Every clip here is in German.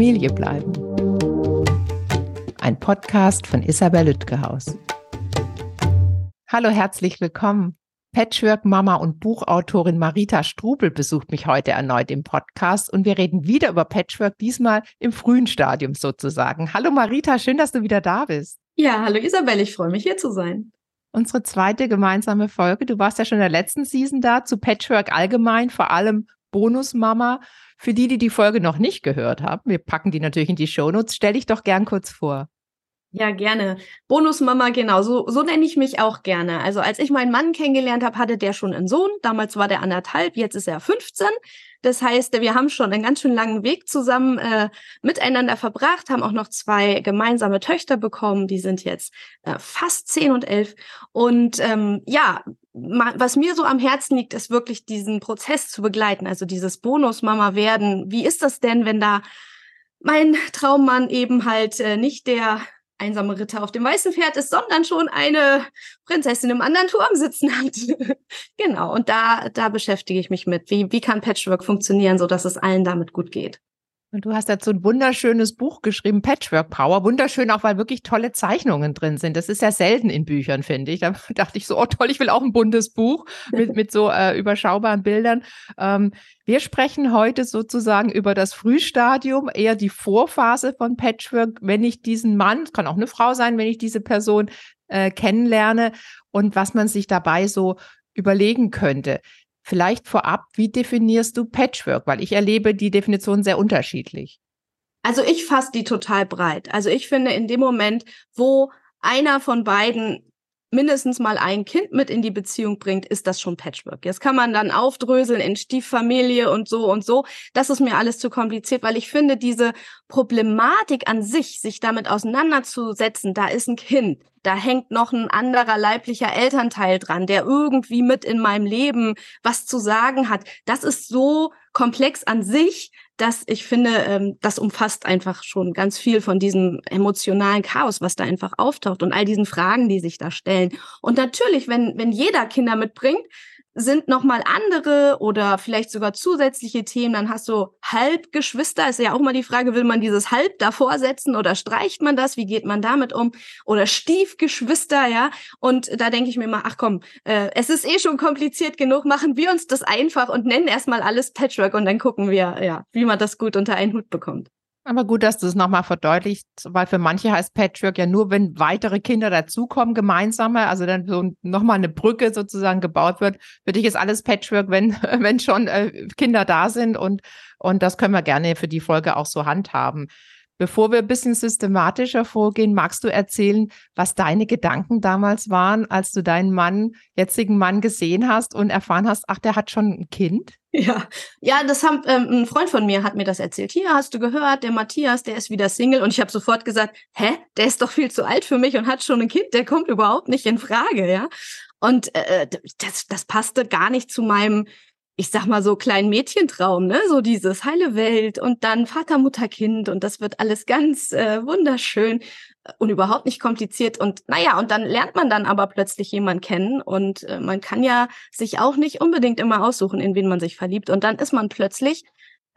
Familie bleiben. Ein Podcast von Isabel Lütgehaus. Hallo, herzlich willkommen. Patchwork-Mama und Buchautorin Marita Strubel besucht mich heute erneut im Podcast und wir reden wieder über Patchwork, diesmal im frühen Stadium sozusagen. Hallo Marita, schön, dass du wieder da bist. Ja, hallo Isabel, ich freue mich hier zu sein. Unsere zweite gemeinsame Folge. Du warst ja schon in der letzten Season da zu Patchwork allgemein, vor allem Bonusmama. Für die, die die Folge noch nicht gehört haben, wir packen die natürlich in die Shownotes, stell dich doch gern kurz vor. Ja, gerne. Bonusmama, genau, so, so nenne ich mich auch gerne. Also als ich meinen Mann kennengelernt habe, hatte der schon einen Sohn. Damals war der anderthalb, jetzt ist er 15. Das heißt, wir haben schon einen ganz schön langen Weg zusammen äh, miteinander verbracht, haben auch noch zwei gemeinsame Töchter bekommen. Die sind jetzt äh, fast zehn und elf. Und ähm, ja, was mir so am Herzen liegt, ist wirklich diesen Prozess zu begleiten. Also dieses Bonusmama werden. Wie ist das denn, wenn da mein Traummann eben halt äh, nicht der einsame Ritter auf dem weißen Pferd ist, sondern schon eine Prinzessin im anderen Turm sitzen hat. genau, und da, da beschäftige ich mich mit. Wie, wie kann Patchwork funktionieren, sodass es allen damit gut geht? Und du hast dazu ein wunderschönes Buch geschrieben, Patchwork Power. Wunderschön auch, weil wirklich tolle Zeichnungen drin sind. Das ist ja selten in Büchern, finde ich. Da dachte ich so, oh toll, ich will auch ein buntes Buch mit, mit so äh, überschaubaren Bildern. Ähm, wir sprechen heute sozusagen über das Frühstadium, eher die Vorphase von Patchwork, wenn ich diesen Mann, kann auch eine Frau sein, wenn ich diese Person äh, kennenlerne und was man sich dabei so überlegen könnte. Vielleicht vorab, wie definierst du Patchwork? Weil ich erlebe die Definition sehr unterschiedlich. Also ich fasse die total breit. Also ich finde, in dem Moment, wo einer von beiden mindestens mal ein Kind mit in die Beziehung bringt, ist das schon Patchwork. Jetzt kann man dann aufdröseln in Stieffamilie und so und so. Das ist mir alles zu kompliziert, weil ich finde, diese Problematik an sich, sich damit auseinanderzusetzen, da ist ein Kind, da hängt noch ein anderer leiblicher Elternteil dran, der irgendwie mit in meinem Leben was zu sagen hat. Das ist so komplex an sich, dass ich finde, ähm, das umfasst einfach schon ganz viel von diesem emotionalen Chaos, was da einfach auftaucht und all diesen Fragen, die sich da stellen. Und natürlich, wenn, wenn jeder Kinder mitbringt, sind nochmal andere oder vielleicht sogar zusätzliche Themen. Dann hast du Halbgeschwister. Ist ja auch mal die Frage, will man dieses Halb davor setzen oder streicht man das? Wie geht man damit um? Oder Stiefgeschwister, ja. Und da denke ich mir mal, ach komm, äh, es ist eh schon kompliziert genug. Machen wir uns das einfach und nennen erstmal alles Patchwork und dann gucken wir, ja, wie man das gut unter einen Hut bekommt. Aber gut, dass du es nochmal verdeutlicht, weil für manche heißt Patchwork ja nur, wenn weitere Kinder dazukommen, gemeinsame, also dann so nochmal eine Brücke sozusagen gebaut wird. Für dich ist alles Patchwork, wenn, wenn schon äh, Kinder da sind und, und das können wir gerne für die Folge auch so handhaben. Bevor wir ein bisschen systematischer vorgehen, magst du erzählen, was deine Gedanken damals waren, als du deinen Mann, jetzigen Mann gesehen hast und erfahren hast, ach, der hat schon ein Kind? Ja, ja, das haben ähm, ein Freund von mir hat mir das erzählt. Hier hast du gehört, der Matthias, der ist wieder Single und ich habe sofort gesagt, hä, der ist doch viel zu alt für mich und hat schon ein Kind, der kommt überhaupt nicht in Frage, ja. Und äh, das, das passte gar nicht zu meinem ich sag mal so kleinen Mädchentraum, ne? So dieses heile Welt und dann Vater, Mutter, Kind und das wird alles ganz äh, wunderschön und überhaupt nicht kompliziert und naja, und dann lernt man dann aber plötzlich jemanden kennen und äh, man kann ja sich auch nicht unbedingt immer aussuchen, in wen man sich verliebt und dann ist man plötzlich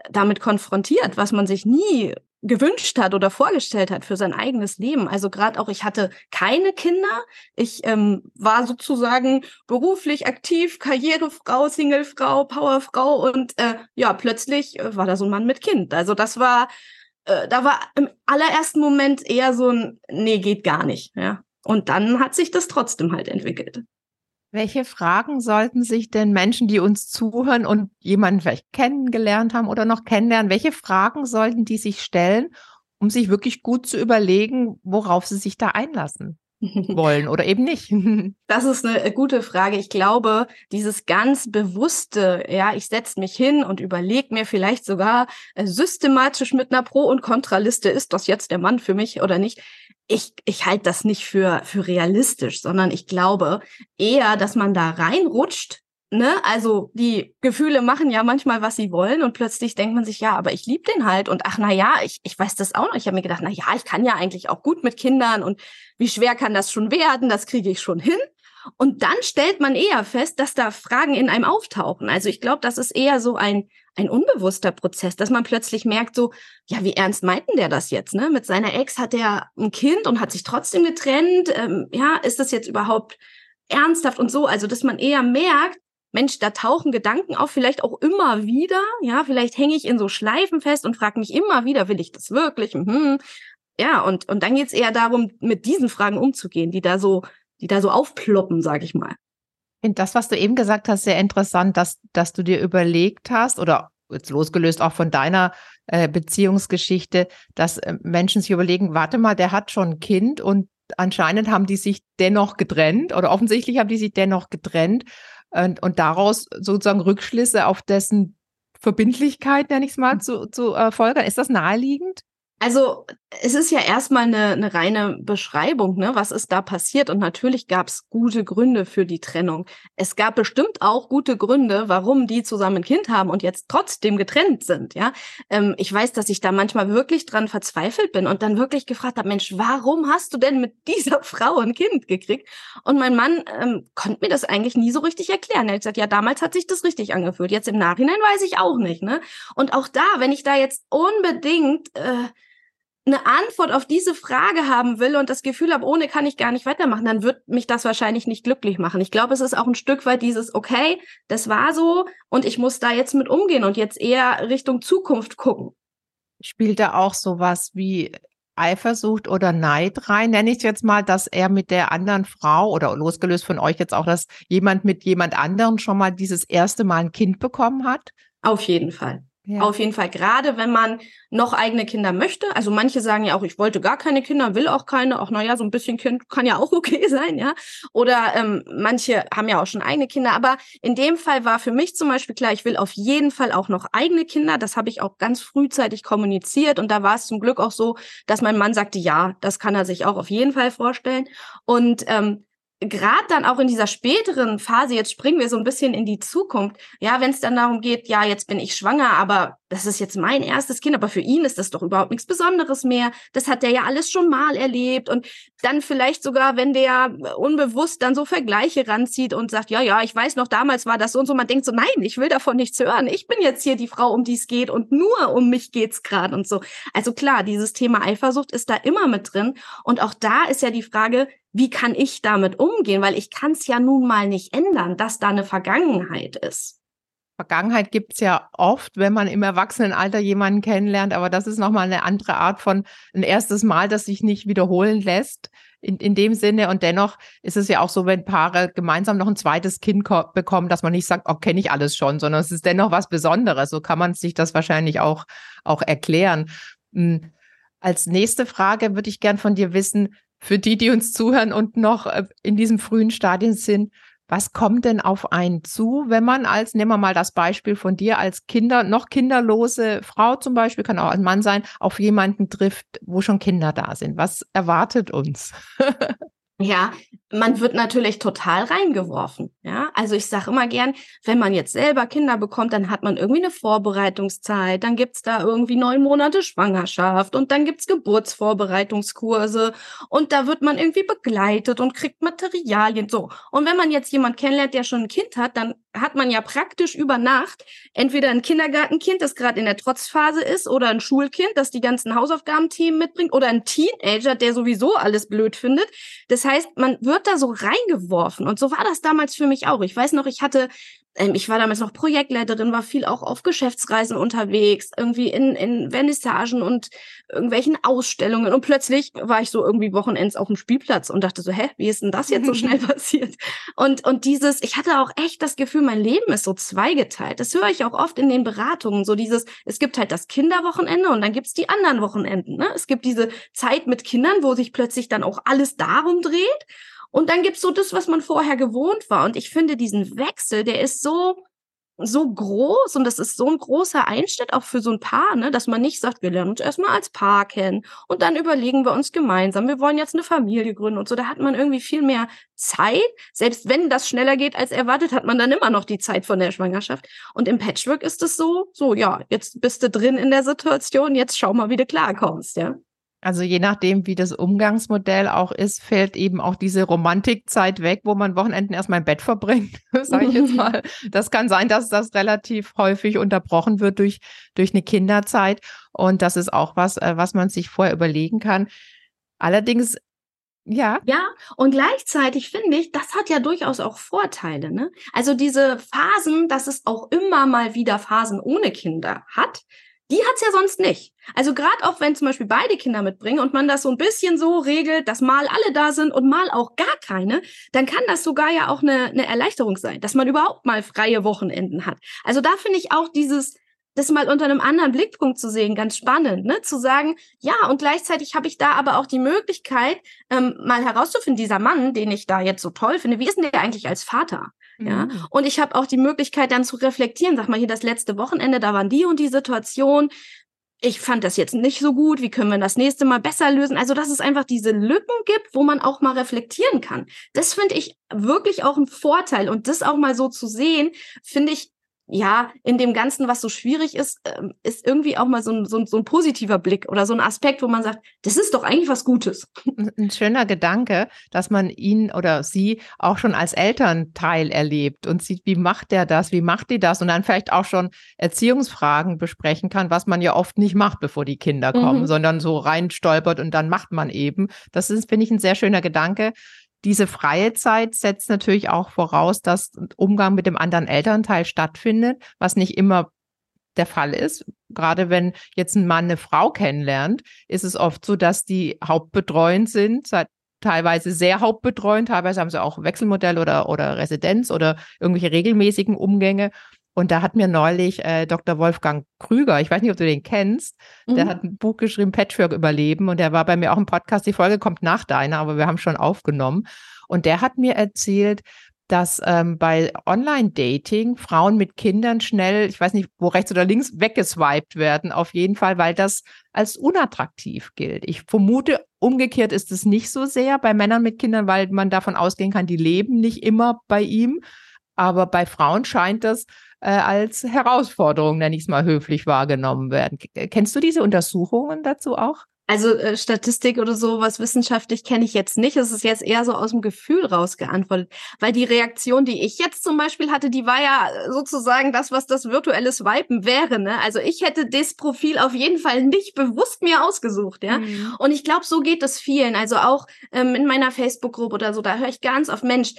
damit konfrontiert, was man sich nie gewünscht hat oder vorgestellt hat für sein eigenes Leben. Also gerade auch, ich hatte keine Kinder. Ich ähm, war sozusagen beruflich aktiv, Karrierefrau, Singlefrau, Powerfrau und äh, ja, plötzlich äh, war da so ein Mann mit Kind. Also das war, äh, da war im allerersten Moment eher so ein, nee, geht gar nicht. Ja. Und dann hat sich das trotzdem halt entwickelt. Welche Fragen sollten sich denn Menschen, die uns zuhören und jemanden vielleicht kennengelernt haben oder noch kennenlernen, welche Fragen sollten die sich stellen, um sich wirklich gut zu überlegen, worauf sie sich da einlassen? wollen oder eben nicht? Das ist eine gute Frage. Ich glaube, dieses ganz bewusste, ja, ich setze mich hin und überlege mir vielleicht sogar äh, systematisch mit einer Pro- und Kontraliste, ist das jetzt der Mann für mich oder nicht? Ich, ich halte das nicht für, für realistisch, sondern ich glaube eher, dass man da reinrutscht ne, also die Gefühle machen ja manchmal, was sie wollen und plötzlich denkt man sich, ja, aber ich liebe den halt und ach na ja, ich, ich weiß das auch noch. Ich habe mir gedacht, na ja, ich kann ja eigentlich auch gut mit Kindern und wie schwer kann das schon werden? Das kriege ich schon hin. Und dann stellt man eher fest, dass da Fragen in einem auftauchen. Also ich glaube, das ist eher so ein, ein unbewusster Prozess, dass man plötzlich merkt, so, ja, wie ernst meinten der das jetzt? Ne? Mit seiner Ex hat er ein Kind und hat sich trotzdem getrennt. Ähm, ja, ist das jetzt überhaupt ernsthaft und so? Also, dass man eher merkt, Mensch, da tauchen Gedanken auf, vielleicht auch immer wieder. Ja, vielleicht hänge ich in so Schleifen fest und frage mich immer wieder, will ich das wirklich? Mhm. Ja, und, und dann geht's eher darum, mit diesen Fragen umzugehen, die da so, die da so aufploppen, sag ich mal. Und das, was du eben gesagt hast, sehr interessant, dass, dass du dir überlegt hast oder jetzt losgelöst auch von deiner äh, Beziehungsgeschichte, dass äh, Menschen sich überlegen, warte mal, der hat schon ein Kind und anscheinend haben die sich dennoch getrennt oder offensichtlich haben die sich dennoch getrennt und, und daraus sozusagen Rückschlüsse auf dessen Verbindlichkeit, nenne ich es mal, hm. zu, zu äh, folgern. Ist das naheliegend? Also es ist ja erstmal eine, eine reine Beschreibung, ne? was ist da passiert. Und natürlich gab es gute Gründe für die Trennung. Es gab bestimmt auch gute Gründe, warum die zusammen ein Kind haben und jetzt trotzdem getrennt sind. Ja, ähm, ich weiß, dass ich da manchmal wirklich dran verzweifelt bin und dann wirklich gefragt habe, Mensch, warum hast du denn mit dieser Frau ein Kind gekriegt? Und mein Mann ähm, konnte mir das eigentlich nie so richtig erklären. Er hat gesagt, ja, damals hat sich das richtig angefühlt. Jetzt im Nachhinein weiß ich auch nicht. Ne? Und auch da, wenn ich da jetzt unbedingt äh, eine Antwort auf diese Frage haben will und das Gefühl habe, ohne kann ich gar nicht weitermachen, dann wird mich das wahrscheinlich nicht glücklich machen. Ich glaube, es ist auch ein Stück weit dieses, okay, das war so und ich muss da jetzt mit umgehen und jetzt eher Richtung Zukunft gucken. Spielt da auch sowas wie Eifersucht oder Neid rein? Nenne ich jetzt mal, dass er mit der anderen Frau oder losgelöst von euch jetzt auch, dass jemand mit jemand anderen schon mal dieses erste Mal ein Kind bekommen hat? Auf jeden Fall. Ja. Auf jeden Fall, gerade wenn man noch eigene Kinder möchte. Also manche sagen ja auch, ich wollte gar keine Kinder, will auch keine. Auch naja, so ein bisschen Kind kann ja auch okay sein, ja. Oder ähm, manche haben ja auch schon eigene Kinder. Aber in dem Fall war für mich zum Beispiel klar, ich will auf jeden Fall auch noch eigene Kinder. Das habe ich auch ganz frühzeitig kommuniziert. Und da war es zum Glück auch so, dass mein Mann sagte, ja, das kann er sich auch auf jeden Fall vorstellen. Und ähm, gerade dann auch in dieser späteren Phase, jetzt springen wir so ein bisschen in die Zukunft, ja, wenn es dann darum geht, ja, jetzt bin ich schwanger, aber das ist jetzt mein erstes Kind, aber für ihn ist das doch überhaupt nichts Besonderes mehr. Das hat der ja alles schon mal erlebt und dann vielleicht sogar, wenn der unbewusst dann so Vergleiche ranzieht und sagt, ja, ja, ich weiß noch, damals war das so und so, man denkt so, nein, ich will davon nichts hören. Ich bin jetzt hier die Frau, um die es geht und nur um mich geht's gerade und so. Also klar, dieses Thema Eifersucht ist da immer mit drin und auch da ist ja die Frage, wie kann ich damit umgehen? Weil ich kann es ja nun mal nicht ändern, dass da eine Vergangenheit ist. Vergangenheit gibt es ja oft, wenn man im Erwachsenenalter jemanden kennenlernt, aber das ist nochmal eine andere Art von ein erstes Mal, das sich nicht wiederholen lässt in, in dem Sinne. Und dennoch ist es ja auch so, wenn Paare gemeinsam noch ein zweites Kind bekommen, dass man nicht sagt, oh, kenne ich alles schon, sondern es ist dennoch was Besonderes. So kann man sich das wahrscheinlich auch, auch erklären. Hm. Als nächste Frage würde ich gern von dir wissen, für die, die uns zuhören und noch äh, in diesem frühen Stadien sind, was kommt denn auf einen zu, wenn man als, nehmen wir mal das Beispiel von dir, als Kinder, noch kinderlose Frau zum Beispiel, kann auch ein Mann sein, auf jemanden trifft, wo schon Kinder da sind? Was erwartet uns? Ja, man wird natürlich total reingeworfen. Ja, also ich sage immer gern, wenn man jetzt selber Kinder bekommt, dann hat man irgendwie eine Vorbereitungszeit, dann gibt's da irgendwie neun Monate Schwangerschaft und dann gibt's Geburtsvorbereitungskurse und da wird man irgendwie begleitet und kriegt Materialien. So. Und wenn man jetzt jemand kennenlernt, der schon ein Kind hat, dann hat man ja praktisch über Nacht entweder ein Kindergartenkind, das gerade in der Trotzphase ist, oder ein Schulkind, das die ganzen Hausaufgabenthemen mitbringt, oder ein Teenager, der sowieso alles blöd findet. Das heißt, man wird da so reingeworfen. Und so war das damals für mich auch. Ich weiß noch, ich hatte ich war damals noch Projektleiterin, war viel auch auf Geschäftsreisen unterwegs, irgendwie in, in Vernissagen und irgendwelchen Ausstellungen. Und plötzlich war ich so irgendwie Wochenends auf dem Spielplatz und dachte so, hä, wie ist denn das jetzt so schnell passiert? Und, und dieses, ich hatte auch echt das Gefühl, mein Leben ist so zweigeteilt. Das höre ich auch oft in den Beratungen. So dieses, es gibt halt das Kinderwochenende und dann gibt's die anderen Wochenenden. Ne? Es gibt diese Zeit mit Kindern, wo sich plötzlich dann auch alles darum dreht. Und dann gibt's so das, was man vorher gewohnt war. Und ich finde diesen Wechsel, der ist so, so groß und das ist so ein großer Einschnitt auch für so ein Paar, ne, dass man nicht sagt, wir lernen uns erstmal als Paar kennen und dann überlegen wir uns gemeinsam, wir wollen jetzt eine Familie gründen und so. Da hat man irgendwie viel mehr Zeit. Selbst wenn das schneller geht als erwartet, hat man dann immer noch die Zeit von der Schwangerschaft. Und im Patchwork ist es so, so, ja, jetzt bist du drin in der Situation, jetzt schau mal, wie du klarkommst, ja. Also je nachdem, wie das Umgangsmodell auch ist, fällt eben auch diese Romantikzeit weg, wo man Wochenenden erstmal im Bett verbringt, sage ich jetzt mal. Das kann sein, dass das relativ häufig unterbrochen wird durch, durch eine Kinderzeit. Und das ist auch was, äh, was man sich vorher überlegen kann. Allerdings ja. Ja, und gleichzeitig finde ich, das hat ja durchaus auch Vorteile. Ne? Also diese Phasen, dass es auch immer mal wieder Phasen ohne Kinder hat, die hat's ja sonst nicht. Also gerade auch wenn zum Beispiel beide Kinder mitbringen und man das so ein bisschen so regelt, dass mal alle da sind und mal auch gar keine, dann kann das sogar ja auch eine, eine Erleichterung sein, dass man überhaupt mal freie Wochenenden hat. Also da finde ich auch dieses das mal unter einem anderen Blickpunkt zu sehen, ganz spannend, ne? Zu sagen, ja, und gleichzeitig habe ich da aber auch die Möglichkeit, ähm, mal herauszufinden, dieser Mann, den ich da jetzt so toll finde, wie ist denn der eigentlich als Vater? Mhm. Ja. Und ich habe auch die Möglichkeit, dann zu reflektieren, sag mal, hier das letzte Wochenende, da waren die und die Situation. Ich fand das jetzt nicht so gut. Wie können wir das nächste Mal besser lösen? Also, dass es einfach diese Lücken gibt, wo man auch mal reflektieren kann. Das finde ich wirklich auch ein Vorteil. Und das auch mal so zu sehen, finde ich ja, in dem Ganzen, was so schwierig ist, ähm, ist irgendwie auch mal so ein, so, ein, so ein positiver Blick oder so ein Aspekt, wo man sagt, das ist doch eigentlich was Gutes. Ein schöner Gedanke, dass man ihn oder sie auch schon als Elternteil erlebt und sieht, wie macht der das, wie macht die das und dann vielleicht auch schon Erziehungsfragen besprechen kann, was man ja oft nicht macht, bevor die Kinder kommen, mhm. sondern so rein stolpert und dann macht man eben. Das ist, finde ich, ein sehr schöner Gedanke diese freie Zeit setzt natürlich auch voraus, dass Umgang mit dem anderen Elternteil stattfindet, was nicht immer der Fall ist. Gerade wenn jetzt ein Mann eine Frau kennenlernt, ist es oft so, dass die hauptbetreuend sind, teilweise sehr hauptbetreuend, teilweise haben sie auch Wechselmodell oder, oder Residenz oder irgendwelche regelmäßigen Umgänge. Und da hat mir neulich äh, Dr. Wolfgang Krüger, ich weiß nicht, ob du den kennst, mhm. der hat ein Buch geschrieben, Patchwork überleben. Und der war bei mir auch im Podcast. Die Folge kommt nach deiner, aber wir haben schon aufgenommen. Und der hat mir erzählt, dass ähm, bei Online-Dating Frauen mit Kindern schnell, ich weiß nicht, wo rechts oder links, weggeswiped werden, auf jeden Fall, weil das als unattraktiv gilt. Ich vermute, umgekehrt ist es nicht so sehr bei Männern mit Kindern, weil man davon ausgehen kann, die leben nicht immer bei ihm. Aber bei Frauen scheint das äh, als Herausforderung, nenne ich es mal höflich, wahrgenommen werden. Kennst du diese Untersuchungen dazu auch? Also äh, Statistik oder so, was wissenschaftlich kenne ich jetzt nicht. Es ist jetzt eher so aus dem Gefühl rausgeantwortet. Weil die Reaktion, die ich jetzt zum Beispiel hatte, die war ja sozusagen das, was das virtuelle Swipen wäre. Ne? Also ich hätte das Profil auf jeden Fall nicht bewusst mir ausgesucht. ja. Mhm. Und ich glaube, so geht es vielen. Also auch ähm, in meiner Facebook-Gruppe oder so, da höre ich ganz oft, Mensch,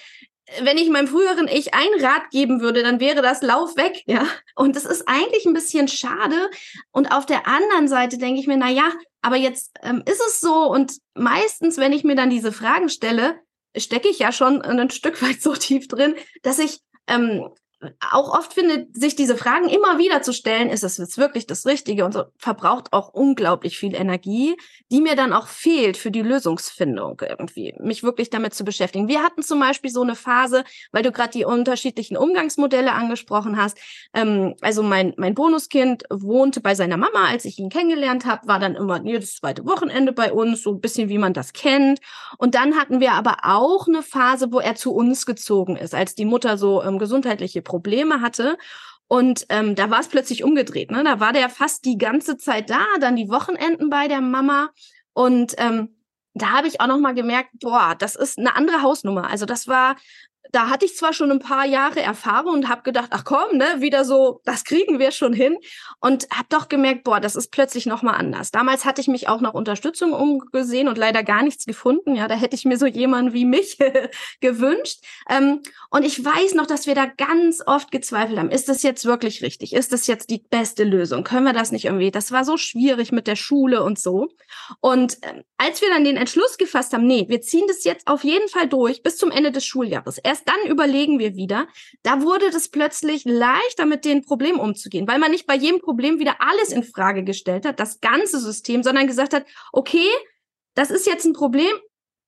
wenn ich meinem früheren Ich ein Rat geben würde, dann wäre das Lauf weg, ja. Und das ist eigentlich ein bisschen schade. Und auf der anderen Seite denke ich mir, na ja, aber jetzt ähm, ist es so. Und meistens, wenn ich mir dann diese Fragen stelle, stecke ich ja schon ein Stück weit so tief drin, dass ich ähm, auch oft finde, sich diese Fragen immer wieder zu stellen, ist es jetzt wirklich das Richtige und so, verbraucht auch unglaublich viel Energie, die mir dann auch fehlt für die Lösungsfindung irgendwie, mich wirklich damit zu beschäftigen. Wir hatten zum Beispiel so eine Phase, weil du gerade die unterschiedlichen Umgangsmodelle angesprochen hast. Ähm, also mein, mein Bonuskind wohnte bei seiner Mama, als ich ihn kennengelernt habe, war dann immer jedes zweite Wochenende bei uns, so ein bisschen wie man das kennt. Und dann hatten wir aber auch eine Phase, wo er zu uns gezogen ist, als die Mutter so ähm, gesundheitliche Probleme Probleme hatte. Und ähm, da war es plötzlich umgedreht. Ne? Da war der fast die ganze Zeit da, dann die Wochenenden bei der Mama. Und ähm, da habe ich auch noch mal gemerkt, boah, das ist eine andere Hausnummer. Also das war da hatte ich zwar schon ein paar Jahre Erfahrung und habe gedacht, ach komm, ne, wieder so, das kriegen wir schon hin und habe doch gemerkt, boah, das ist plötzlich noch mal anders. Damals hatte ich mich auch nach Unterstützung umgesehen und leider gar nichts gefunden. Ja, da hätte ich mir so jemanden wie mich gewünscht. Ähm, und ich weiß noch, dass wir da ganz oft gezweifelt haben. Ist das jetzt wirklich richtig? Ist das jetzt die beste Lösung? Können wir das nicht irgendwie? Das war so schwierig mit der Schule und so. Und äh, als wir dann den Entschluss gefasst haben, nee, wir ziehen das jetzt auf jeden Fall durch bis zum Ende des Schuljahres erst dann überlegen wir wieder. Da wurde das plötzlich leichter, mit den Problemen umzugehen, weil man nicht bei jedem Problem wieder alles in Frage gestellt hat, das ganze System, sondern gesagt hat, okay, das ist jetzt ein Problem,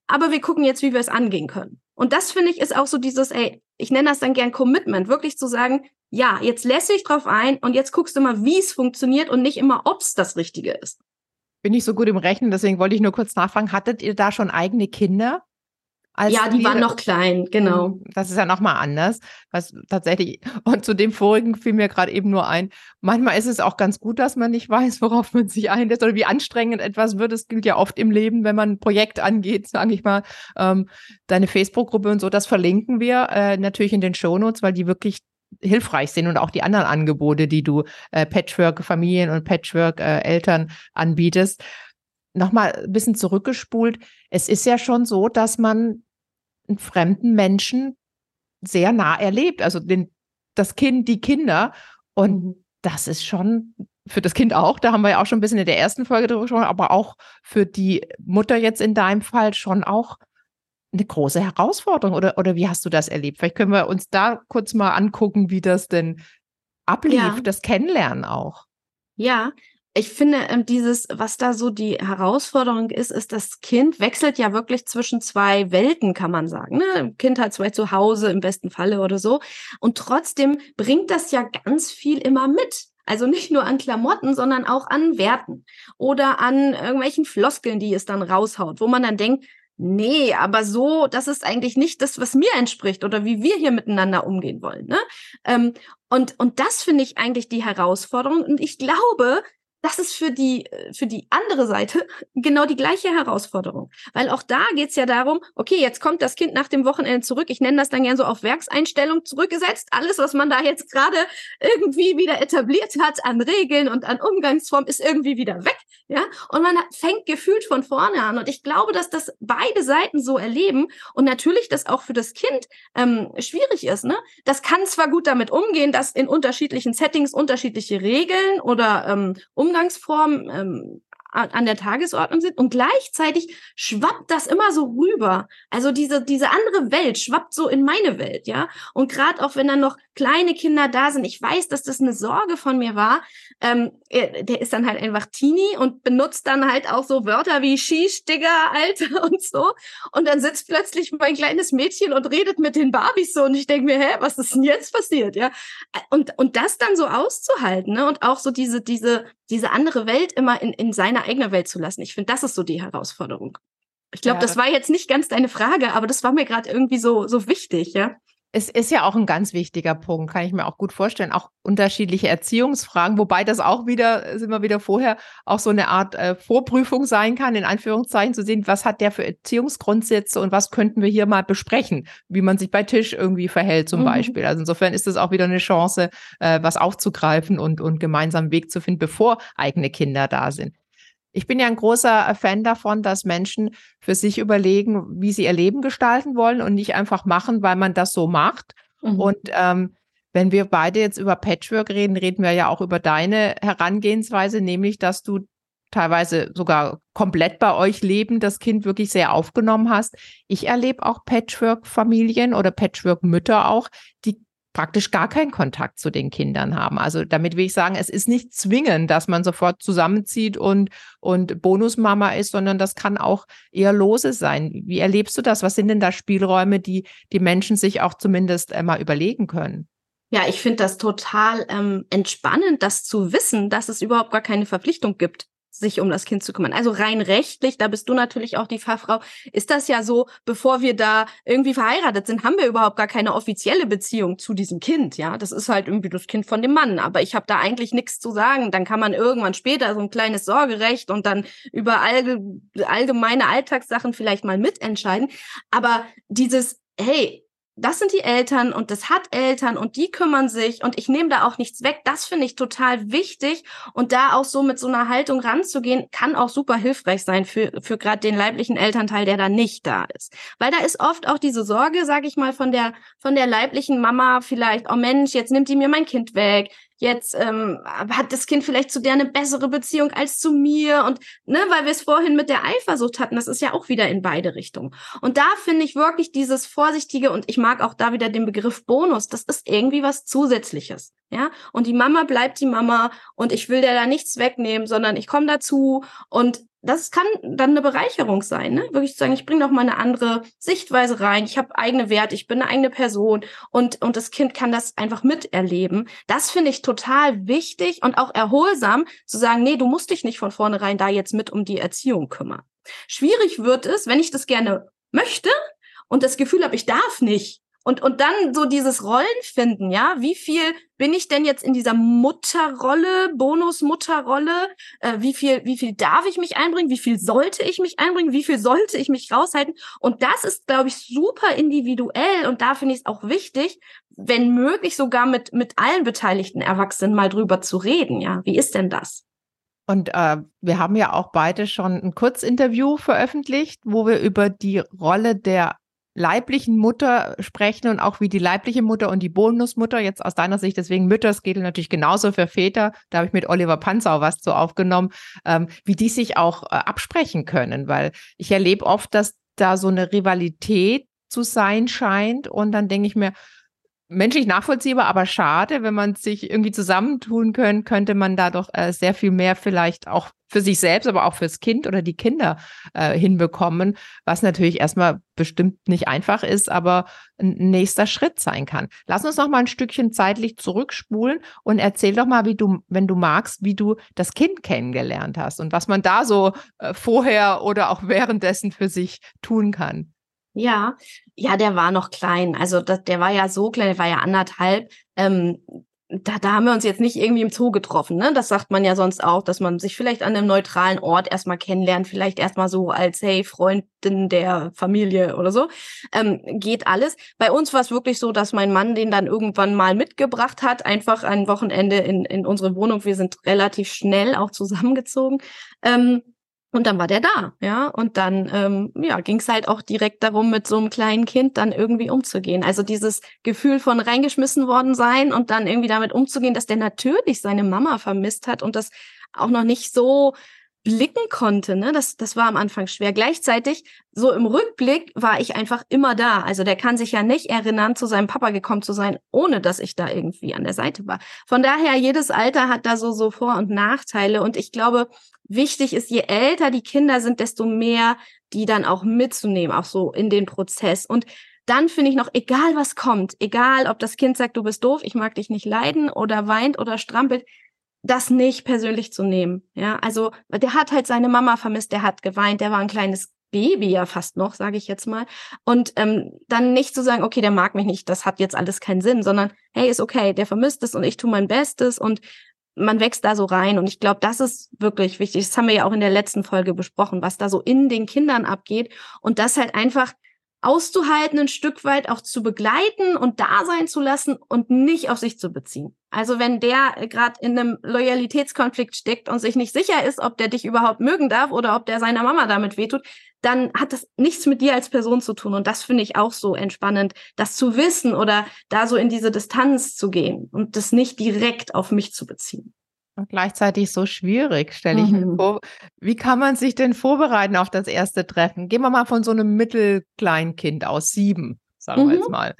aber wir gucken jetzt, wie wir es angehen können. Und das finde ich ist auch so dieses, ey, ich nenne das dann gern Commitment, wirklich zu sagen, ja, jetzt lässt dich drauf ein und jetzt guckst du mal, wie es funktioniert und nicht immer, ob es das Richtige ist. Bin ich so gut im Rechnen, deswegen wollte ich nur kurz nachfragen, hattet ihr da schon eigene Kinder? Ja, die waren noch klein, genau. Hm, das ist ja nochmal anders. Was tatsächlich, und zu dem vorigen fiel mir gerade eben nur ein, manchmal ist es auch ganz gut, dass man nicht weiß, worauf man sich einlässt oder wie anstrengend etwas wird. Es gilt ja oft im Leben, wenn man ein Projekt angeht, sage ich mal, ähm, deine Facebook-Gruppe und so, das verlinken wir äh, natürlich in den Shownotes, weil die wirklich hilfreich sind und auch die anderen Angebote, die du äh, Patchwork-Familien und Patchwork-Eltern äh, anbietest. Nochmal ein bisschen zurückgespult. Es ist ja schon so, dass man einen fremden Menschen sehr nah erlebt. Also den, das Kind, die Kinder. Und mhm. das ist schon für das Kind auch, da haben wir ja auch schon ein bisschen in der ersten Folge drüber gesprochen, aber auch für die Mutter jetzt in deinem Fall schon auch eine große Herausforderung. Oder, oder wie hast du das erlebt? Vielleicht können wir uns da kurz mal angucken, wie das denn ablief, ja. das Kennenlernen auch. Ja, ich finde, ähm, dieses, was da so die Herausforderung ist, ist, das Kind wechselt ja wirklich zwischen zwei Welten, kann man sagen. Ne? Kind hat zwei zu Hause im besten Falle oder so. Und trotzdem bringt das ja ganz viel immer mit. Also nicht nur an Klamotten, sondern auch an Werten oder an irgendwelchen Floskeln, die es dann raushaut, wo man dann denkt, nee, aber so, das ist eigentlich nicht das, was mir entspricht oder wie wir hier miteinander umgehen wollen. Ne? Ähm, und, und das finde ich eigentlich die Herausforderung. Und ich glaube, das ist für die, äh, für die andere Seite genau die gleiche Herausforderung. Weil auch da geht's ja darum, okay, jetzt kommt das Kind nach dem Wochenende zurück. Ich nenne das dann gern so auf Werkseinstellung zurückgesetzt. Alles, was man da jetzt gerade irgendwie wieder etabliert hat an Regeln und an Umgangsform, ist irgendwie wieder weg. Ja, und man fängt gefühlt von vorne an. Und ich glaube, dass das beide Seiten so erleben und natürlich das auch für das Kind ähm, schwierig ist. Ne? Das kann zwar gut damit umgehen, dass in unterschiedlichen Settings unterschiedliche Regeln oder ähm, Umgangsformen ähm, an der Tagesordnung sind und gleichzeitig schwappt das immer so rüber. Also diese, diese andere Welt schwappt so in meine Welt, ja. Und gerade auch wenn dann noch kleine Kinder da sind, ich weiß, dass das eine Sorge von mir war, ähm, der ist dann halt einfach Teenie und benutzt dann halt auch so Wörter wie Shish, Digger, Alter und so. Und dann sitzt plötzlich mein kleines Mädchen und redet mit den Barbies so und ich denke mir, hä, was ist denn jetzt passiert, ja? Und, und das dann so auszuhalten, ne? Und auch so diese, diese, diese andere Welt immer in, in seine eigene Welt zu lassen. Ich finde, das ist so die Herausforderung. Ich glaube, ja, das war jetzt nicht ganz deine Frage, aber das war mir gerade irgendwie so, so wichtig, ja. Es ist ja auch ein ganz wichtiger Punkt, kann ich mir auch gut vorstellen. Auch unterschiedliche Erziehungsfragen, wobei das auch wieder, sind wir wieder vorher, auch so eine Art äh, Vorprüfung sein kann, in Anführungszeichen zu sehen, was hat der für Erziehungsgrundsätze und was könnten wir hier mal besprechen, wie man sich bei Tisch irgendwie verhält zum mhm. Beispiel. Also insofern ist es auch wieder eine Chance, äh, was aufzugreifen und, und gemeinsam einen Weg zu finden, bevor eigene Kinder da sind. Ich bin ja ein großer Fan davon, dass Menschen für sich überlegen, wie sie ihr Leben gestalten wollen und nicht einfach machen, weil man das so macht. Mhm. Und ähm, wenn wir beide jetzt über Patchwork reden, reden wir ja auch über deine Herangehensweise, nämlich dass du teilweise sogar komplett bei euch leben, das Kind wirklich sehr aufgenommen hast. Ich erlebe auch Patchwork-Familien oder Patchwork-Mütter auch, die praktisch gar keinen Kontakt zu den Kindern haben. Also damit will ich sagen, es ist nicht zwingend, dass man sofort zusammenzieht und, und Bonusmama ist, sondern das kann auch eher lose sein. Wie erlebst du das? Was sind denn da Spielräume, die die Menschen sich auch zumindest äh, mal überlegen können? Ja, ich finde das total ähm, entspannend, das zu wissen, dass es überhaupt gar keine Verpflichtung gibt sich um das Kind zu kümmern. Also rein rechtlich, da bist du natürlich auch die Fachfrau, ist das ja so, bevor wir da irgendwie verheiratet sind, haben wir überhaupt gar keine offizielle Beziehung zu diesem Kind, ja. Das ist halt irgendwie das Kind von dem Mann, aber ich habe da eigentlich nichts zu sagen. Dann kann man irgendwann später so ein kleines Sorgerecht und dann über allgemeine Alltagssachen vielleicht mal mitentscheiden. Aber dieses, hey, das sind die Eltern und das hat Eltern und die kümmern sich und ich nehme da auch nichts weg. Das finde ich total wichtig und da auch so mit so einer Haltung ranzugehen, kann auch super hilfreich sein für, für gerade den leiblichen Elternteil, der da nicht da ist. Weil da ist oft auch diese Sorge, sage ich mal, von der, von der leiblichen Mama vielleicht, oh Mensch, jetzt nimmt die mir mein Kind weg, jetzt ähm, hat das Kind vielleicht zu der eine bessere Beziehung als zu mir und ne, weil wir es vorhin mit der Eifersucht hatten, das ist ja auch wieder in beide Richtungen. Und da finde ich wirklich dieses vorsichtige und ich mag auch da wieder den Begriff Bonus, das ist irgendwie was zusätzliches, ja? Und die Mama bleibt die Mama und ich will der da nichts wegnehmen, sondern ich komme dazu und das kann dann eine Bereicherung sein, ne? Wirklich zu sagen, ich bringe noch mal eine andere Sichtweise rein, ich habe eigene Werte, ich bin eine eigene Person und, und das Kind kann das einfach miterleben. Das finde ich total wichtig und auch erholsam zu sagen, nee, du musst dich nicht von vornherein da jetzt mit um die Erziehung kümmern. Schwierig wird es, wenn ich das gerne möchte und das Gefühl habe, ich darf nicht. Und, und dann so dieses Rollenfinden, ja, wie viel bin ich denn jetzt in dieser Mutterrolle, Bonus-Mutterrolle? Äh, wie viel, wie viel darf ich mich einbringen? Wie viel sollte ich mich einbringen? Wie viel sollte ich mich raushalten? Und das ist, glaube ich, super individuell. Und da finde ich es auch wichtig, wenn möglich sogar mit, mit allen beteiligten Erwachsenen mal drüber zu reden. Ja, wie ist denn das? Und äh, wir haben ja auch beide schon ein Kurzinterview veröffentlicht, wo wir über die Rolle der leiblichen Mutter sprechen und auch wie die leibliche Mutter und die Bonusmutter jetzt aus deiner Sicht, deswegen Mütter, es geht natürlich genauso für Väter, da habe ich mit Oliver Panzau was zu aufgenommen, ähm, wie die sich auch äh, absprechen können, weil ich erlebe oft, dass da so eine Rivalität zu sein scheint. Und dann denke ich mir, menschlich nachvollziehbar, aber schade, wenn man sich irgendwie zusammentun können, könnte man da doch äh, sehr viel mehr vielleicht auch für sich selbst, aber auch fürs Kind oder die Kinder äh, hinbekommen, was natürlich erstmal bestimmt nicht einfach ist, aber ein nächster Schritt sein kann. Lass uns noch mal ein Stückchen zeitlich zurückspulen und erzähl doch mal, wie du, wenn du magst, wie du das Kind kennengelernt hast und was man da so äh, vorher oder auch währenddessen für sich tun kann. Ja, ja, der war noch klein. Also das, der war ja so klein, der war ja anderthalb. Ähm, da, da haben wir uns jetzt nicht irgendwie im Zoo getroffen, ne? Das sagt man ja sonst auch, dass man sich vielleicht an einem neutralen Ort erstmal kennenlernt, vielleicht erstmal so als, hey, Freundin der Familie oder so. Ähm, geht alles. Bei uns war es wirklich so, dass mein Mann den dann irgendwann mal mitgebracht hat, einfach ein Wochenende in, in unsere Wohnung. Wir sind relativ schnell auch zusammengezogen. Ähm, und dann war der da, ja. Und dann ähm, ja, ging es halt auch direkt darum, mit so einem kleinen Kind dann irgendwie umzugehen. Also dieses Gefühl von reingeschmissen worden sein und dann irgendwie damit umzugehen, dass der natürlich seine Mama vermisst hat und das auch noch nicht so blicken konnte, ne, das, das war am Anfang schwer. Gleichzeitig, so im Rückblick, war ich einfach immer da. Also der kann sich ja nicht erinnern, zu seinem Papa gekommen zu sein, ohne dass ich da irgendwie an der Seite war. Von daher, jedes Alter hat da so, so Vor- und Nachteile. Und ich glaube, wichtig ist, je älter die Kinder sind, desto mehr die dann auch mitzunehmen, auch so in den Prozess. Und dann finde ich noch, egal was kommt, egal ob das Kind sagt, du bist doof, ich mag dich nicht leiden oder weint oder strampelt, das nicht persönlich zu nehmen. Ja, also der hat halt seine Mama vermisst, der hat geweint, der war ein kleines Baby ja fast noch, sage ich jetzt mal. Und ähm, dann nicht zu sagen, okay, der mag mich nicht, das hat jetzt alles keinen Sinn, sondern hey, ist okay, der vermisst es und ich tue mein Bestes und man wächst da so rein. Und ich glaube, das ist wirklich wichtig. Das haben wir ja auch in der letzten Folge besprochen, was da so in den Kindern abgeht. Und das halt einfach auszuhalten, ein Stück weit auch zu begleiten und da sein zu lassen und nicht auf sich zu beziehen. Also wenn der gerade in einem Loyalitätskonflikt steckt und sich nicht sicher ist, ob der dich überhaupt mögen darf oder ob der seiner Mama damit wehtut, dann hat das nichts mit dir als Person zu tun. Und das finde ich auch so entspannend, das zu wissen oder da so in diese Distanz zu gehen und das nicht direkt auf mich zu beziehen. Und gleichzeitig so schwierig, stelle ich mhm. mir vor. Wie kann man sich denn vorbereiten auf das erste Treffen? Gehen wir mal von so einem Mittelkleinkind aus sieben, sagen mhm. wir jetzt mal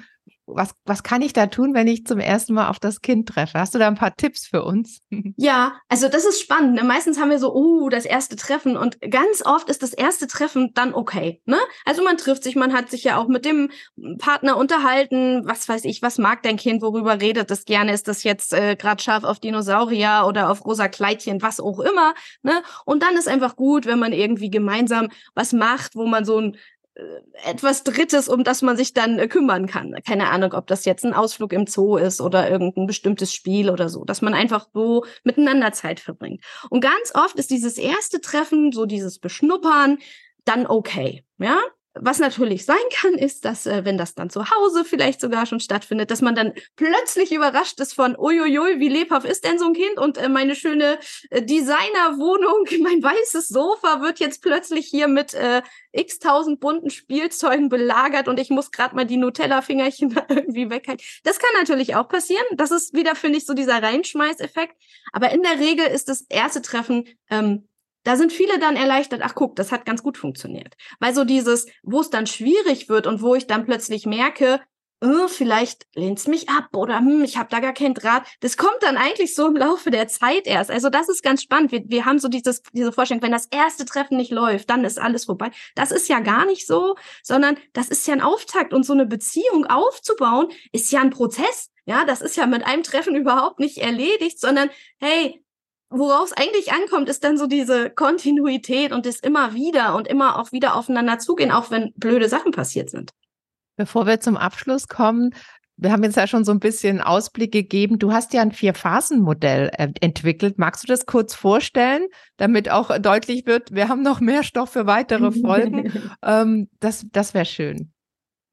was, was kann ich da tun, wenn ich zum ersten Mal auf das Kind treffe? Hast du da ein paar Tipps für uns? Ja, also das ist spannend. Ne? Meistens haben wir so, oh, das erste Treffen und ganz oft ist das erste Treffen dann okay. Ne? Also man trifft sich, man hat sich ja auch mit dem Partner unterhalten. Was weiß ich, was mag dein Kind, worüber redet es gerne? Ist das jetzt äh, gerade scharf auf Dinosaurier oder auf rosa Kleidchen, was auch immer? Ne? Und dann ist einfach gut, wenn man irgendwie gemeinsam was macht, wo man so ein etwas Drittes, um das man sich dann äh, kümmern kann. Keine Ahnung, ob das jetzt ein Ausflug im Zoo ist oder irgendein bestimmtes Spiel oder so, dass man einfach so miteinander Zeit verbringt. Und ganz oft ist dieses erste Treffen, so dieses Beschnuppern, dann okay, ja. Was natürlich sein kann, ist, dass, äh, wenn das dann zu Hause vielleicht sogar schon stattfindet, dass man dann plötzlich überrascht ist von, uiuiui, wie lebhaft ist denn so ein Kind? Und äh, meine schöne äh, Designerwohnung, mein weißes Sofa wird jetzt plötzlich hier mit äh, x tausend bunten Spielzeugen belagert und ich muss gerade mal die Nutella-Fingerchen irgendwie weghalten. Das kann natürlich auch passieren. Das ist wieder, finde ich, so dieser Reinschmeißeffekt. Aber in der Regel ist das erste Treffen ähm, da sind viele dann erleichtert, ach guck, das hat ganz gut funktioniert. Weil so dieses, wo es dann schwierig wird und wo ich dann plötzlich merke, oh, vielleicht lehnt's mich ab oder hm, ich habe da gar keinen Draht. Das kommt dann eigentlich so im Laufe der Zeit erst. Also das ist ganz spannend. Wir, wir haben so dieses, diese Vorstellung, wenn das erste Treffen nicht läuft, dann ist alles vorbei. Das ist ja gar nicht so, sondern das ist ja ein Auftakt und so eine Beziehung aufzubauen ist ja ein Prozess. Ja, das ist ja mit einem Treffen überhaupt nicht erledigt, sondern hey, worauf es eigentlich ankommt, ist dann so diese Kontinuität und das immer wieder und immer auch wieder aufeinander zugehen, auch wenn blöde Sachen passiert sind. Bevor wir zum Abschluss kommen, wir haben jetzt ja schon so ein bisschen Ausblick gegeben. Du hast ja ein Vier-Phasen-Modell äh, entwickelt. Magst du das kurz vorstellen, damit auch deutlich wird, wir haben noch mehr Stoff für weitere Folgen? ähm, das das wäre schön.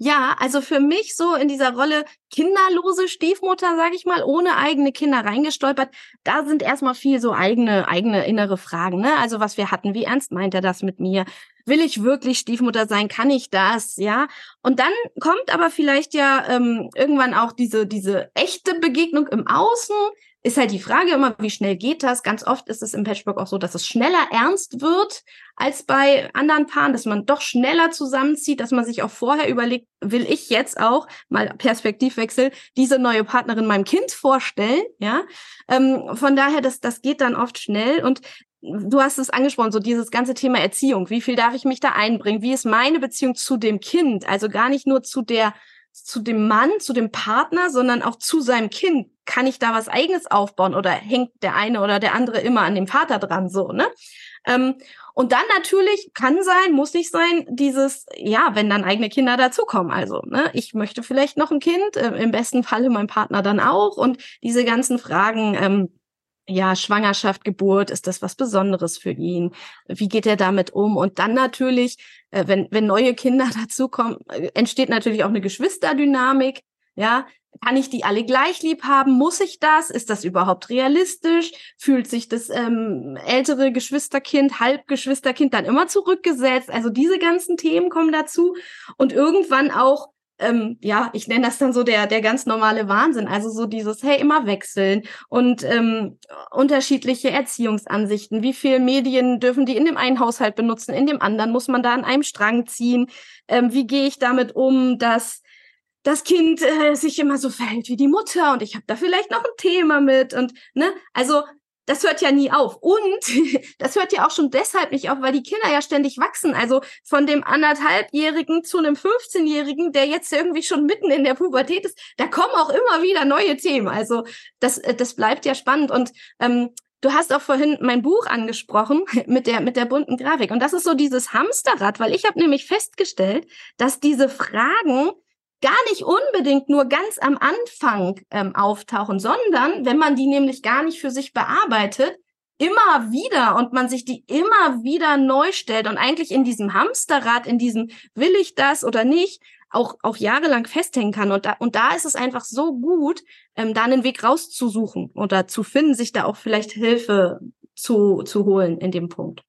Ja, also für mich so in dieser Rolle kinderlose Stiefmutter, sage ich mal, ohne eigene Kinder reingestolpert, da sind erstmal viel so eigene eigene innere Fragen, ne? Also was wir hatten, wie ernst meint er das mit mir? Will ich wirklich Stiefmutter sein? Kann ich das? Ja. Und dann kommt aber vielleicht ja ähm, irgendwann auch diese diese echte Begegnung im Außen ist halt die Frage immer, wie schnell geht das? Ganz oft ist es im Patchwork auch so, dass es schneller ernst wird als bei anderen Paaren, dass man doch schneller zusammenzieht, dass man sich auch vorher überlegt, will ich jetzt auch mal Perspektivwechsel diese neue Partnerin meinem Kind vorstellen? Ja, ähm, von daher, das das geht dann oft schnell und du hast es angesprochen, so dieses ganze Thema Erziehung. Wie viel darf ich mich da einbringen? Wie ist meine Beziehung zu dem Kind? Also gar nicht nur zu der zu dem Mann, zu dem Partner, sondern auch zu seinem Kind. Kann ich da was eigenes aufbauen oder hängt der eine oder der andere immer an dem Vater dran so, ne? Ähm, und dann natürlich kann sein, muss nicht sein, dieses, ja, wenn dann eigene Kinder dazukommen. Also, ne, ich möchte vielleicht noch ein Kind, äh, im besten Falle mein Partner dann auch. Und diese ganzen Fragen, ähm, ja, Schwangerschaft, Geburt, ist das was Besonderes für ihn? Wie geht er damit um? Und dann natürlich, äh, wenn, wenn neue Kinder dazukommen, äh, entsteht natürlich auch eine Geschwisterdynamik. Ja, kann ich die alle gleich lieb haben? Muss ich das? Ist das überhaupt realistisch? Fühlt sich das ähm, ältere Geschwisterkind, Halbgeschwisterkind dann immer zurückgesetzt? Also diese ganzen Themen kommen dazu und irgendwann auch ähm, ja, ich nenne das dann so der, der ganz normale Wahnsinn. Also so dieses, hey, immer wechseln und ähm, unterschiedliche Erziehungsansichten. Wie viel Medien dürfen die in dem einen Haushalt benutzen, in dem anderen muss man da an einem Strang ziehen? Ähm, wie gehe ich damit um, dass das Kind äh, sich immer so verhält wie die Mutter und ich habe da vielleicht noch ein Thema mit und ne, also das hört ja nie auf. Und das hört ja auch schon deshalb nicht auf, weil die Kinder ja ständig wachsen. Also von dem anderthalbjährigen zu einem 15-jährigen, der jetzt irgendwie schon mitten in der Pubertät ist, da kommen auch immer wieder neue Themen. Also das, äh, das bleibt ja spannend. Und ähm, Du hast auch vorhin mein Buch angesprochen mit der mit der bunten Grafik und das ist so dieses Hamsterrad, weil ich habe nämlich festgestellt, dass diese Fragen gar nicht unbedingt nur ganz am Anfang ähm, auftauchen, sondern wenn man die nämlich gar nicht für sich bearbeitet, immer wieder und man sich die immer wieder neu stellt und eigentlich in diesem Hamsterrad, in diesem will ich das oder nicht, auch, auch jahrelang festhängen kann. Und da, und da ist es einfach so gut, ähm, da einen Weg rauszusuchen oder zu finden, sich da auch vielleicht Hilfe zu, zu holen in dem Punkt.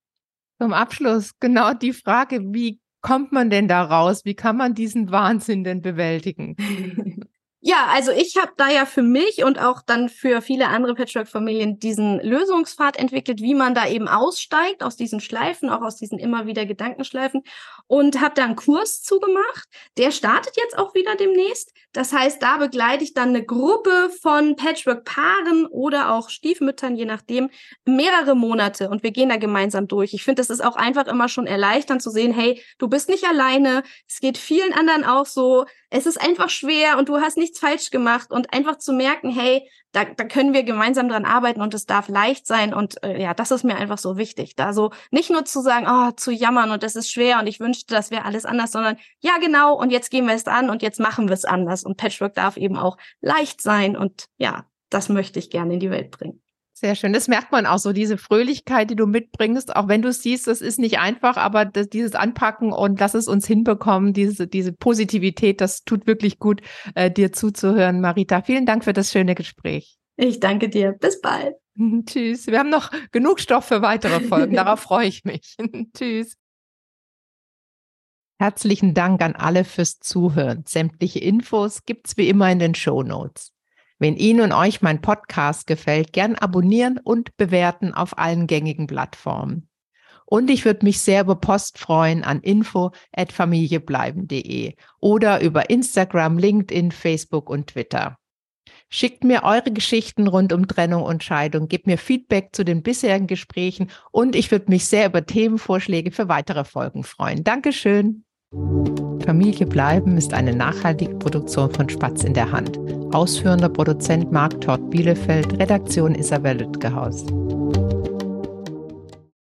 Zum Abschluss genau die Frage, wie kommt man denn da raus? Wie kann man diesen Wahnsinn denn bewältigen? Ja, also ich habe da ja für mich und auch dann für viele andere Patchwork-Familien diesen Lösungspfad entwickelt, wie man da eben aussteigt aus diesen Schleifen, auch aus diesen immer wieder Gedankenschleifen und habe da einen Kurs zugemacht. Der startet jetzt auch wieder demnächst. Das heißt, da begleite ich dann eine Gruppe von Patchwork-Paaren oder auch Stiefmüttern, je nachdem, mehrere Monate und wir gehen da gemeinsam durch. Ich finde, das ist auch einfach immer schon erleichternd zu sehen, hey, du bist nicht alleine, es geht vielen anderen auch so, es ist einfach schwer und du hast nichts falsch gemacht und einfach zu merken, hey, da, da können wir gemeinsam dran arbeiten und es darf leicht sein und äh, ja, das ist mir einfach so wichtig. Da so nicht nur zu sagen, oh, zu jammern und das ist schwer und ich wünschte, das wäre alles anders, sondern ja, genau und jetzt gehen wir es an und jetzt machen wir es anders und Patchwork darf eben auch leicht sein und ja, das möchte ich gerne in die Welt bringen. Sehr schön. Das merkt man auch so, diese Fröhlichkeit, die du mitbringst, auch wenn du siehst, das ist nicht einfach, aber das, dieses Anpacken und lass es uns hinbekommen, diese, diese Positivität, das tut wirklich gut, äh, dir zuzuhören, Marita. Vielen Dank für das schöne Gespräch. Ich danke dir. Bis bald. Tschüss. Wir haben noch genug Stoff für weitere Folgen. Darauf freue ich mich. Tschüss. Herzlichen Dank an alle fürs Zuhören. Sämtliche Infos gibt's wie immer in den Show Notes. Wenn Ihnen und euch mein Podcast gefällt, gern abonnieren und bewerten auf allen gängigen Plattformen. Und ich würde mich sehr über Post freuen an info@familiebleiben.de oder über Instagram, LinkedIn, Facebook und Twitter. Schickt mir eure Geschichten rund um Trennung und Scheidung, gebt mir Feedback zu den bisherigen Gesprächen und ich würde mich sehr über Themenvorschläge für weitere Folgen freuen. Dankeschön. Familie bleiben ist eine nachhaltige Produktion von Spatz in der Hand. Ausführender Produzent Marc Todd Bielefeld, Redaktion Isabel Lütgehaus.